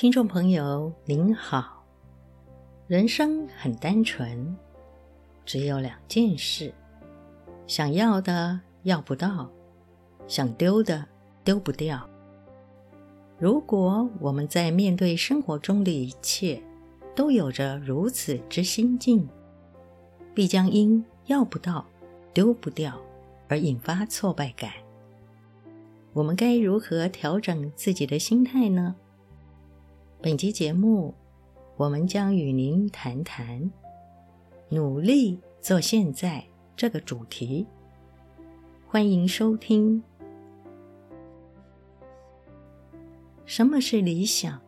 听众朋友您好，人生很单纯，只有两件事：想要的要不到，想丢的丢不掉。如果我们在面对生活中的一切都有着如此之心境，必将因要不到、丢不掉而引发挫败感。我们该如何调整自己的心态呢？本集节目，我们将与您谈谈“努力做现在”这个主题。欢迎收听。什么是理想？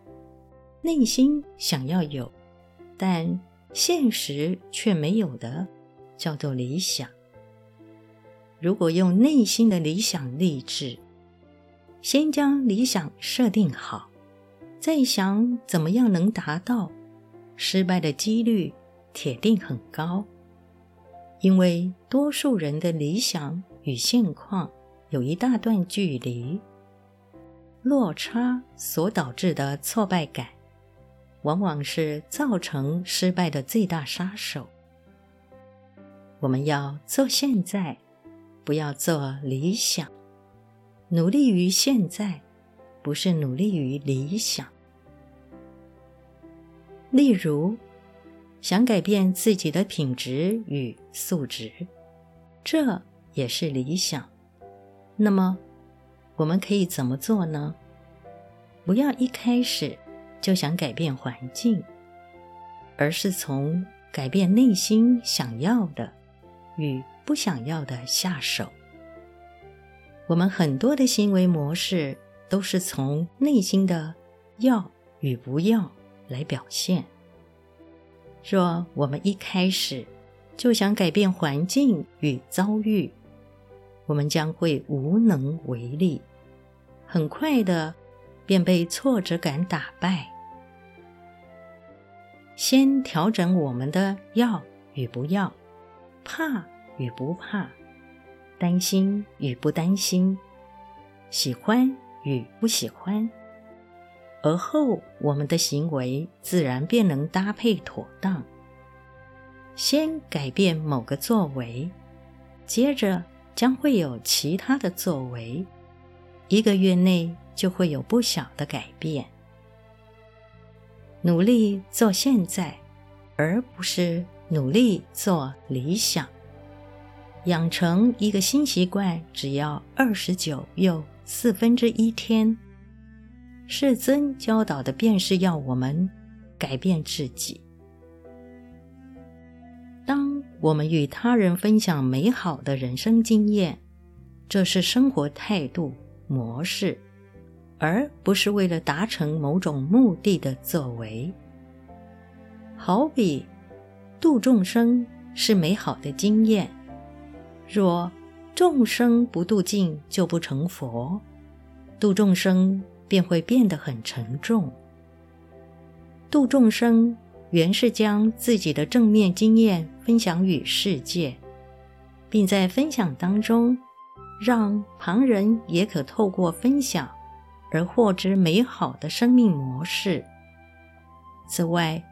内心想要有，但现实却没有的，叫做理想。如果用内心的理想励志，先将理想设定好。再想怎么样能达到，失败的几率铁定很高，因为多数人的理想与现况有一大段距离，落差所导致的挫败感，往往是造成失败的最大杀手。我们要做现在，不要做理想，努力于现在。不是努力于理想。例如，想改变自己的品质与素质，这也是理想。那么，我们可以怎么做呢？不要一开始就想改变环境，而是从改变内心想要的与不想要的下手。我们很多的行为模式，都是从内心的要与不要来表现。若我们一开始就想改变环境与遭遇，我们将会无能为力，很快的便被挫折感打败。先调整我们的要与不要，怕与不怕，担心与不担心，喜欢。与不喜欢，而后我们的行为自然便能搭配妥当。先改变某个作为，接着将会有其他的作为，一个月内就会有不小的改变。努力做现在，而不是努力做理想。养成一个新习惯，只要二十九又四分之一天，世尊教导的便是要我们改变自己。当我们与他人分享美好的人生经验，这是生活态度模式，而不是为了达成某种目的的作为。好比度众生是美好的经验，若众生不度尽，就不成佛。度众生便会变得很沉重。度众生原是将自己的正面经验分享与世界，并在分享当中，让旁人也可透过分享而获知美好的生命模式。此外，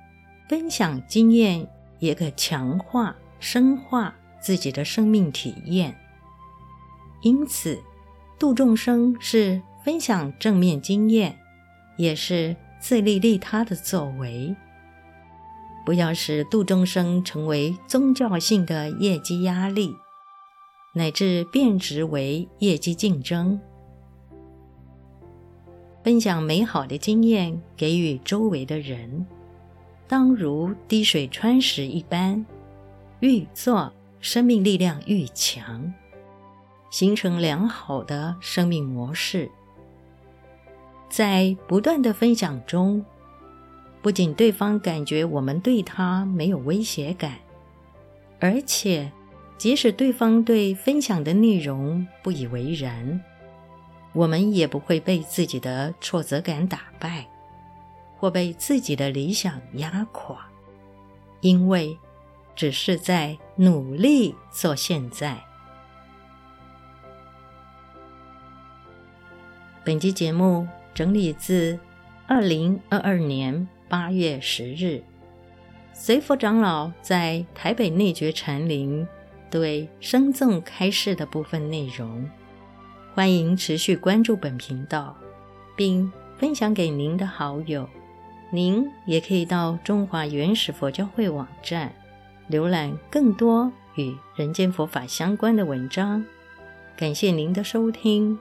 分享经验也可强化、深化自己的生命体验。因此，度众生是分享正面经验，也是自利利他的作为。不要使度众生成为宗教性的业绩压力，乃至变质为业绩竞争。分享美好的经验给予周围的人，当如滴水穿石一般，愈做生命力量愈强。形成良好的生命模式，在不断的分享中，不仅对方感觉我们对他没有威胁感，而且即使对方对分享的内容不以为然，我们也不会被自己的挫折感打败，或被自己的理想压垮，因为只是在努力做现在。本集节目整理自二零二二年八月十日，随佛长老在台北内觉禅林对生众开示的部分内容。欢迎持续关注本频道，并分享给您的好友。您也可以到中华原始佛教会网站浏览更多与人间佛法相关的文章。感谢您的收听。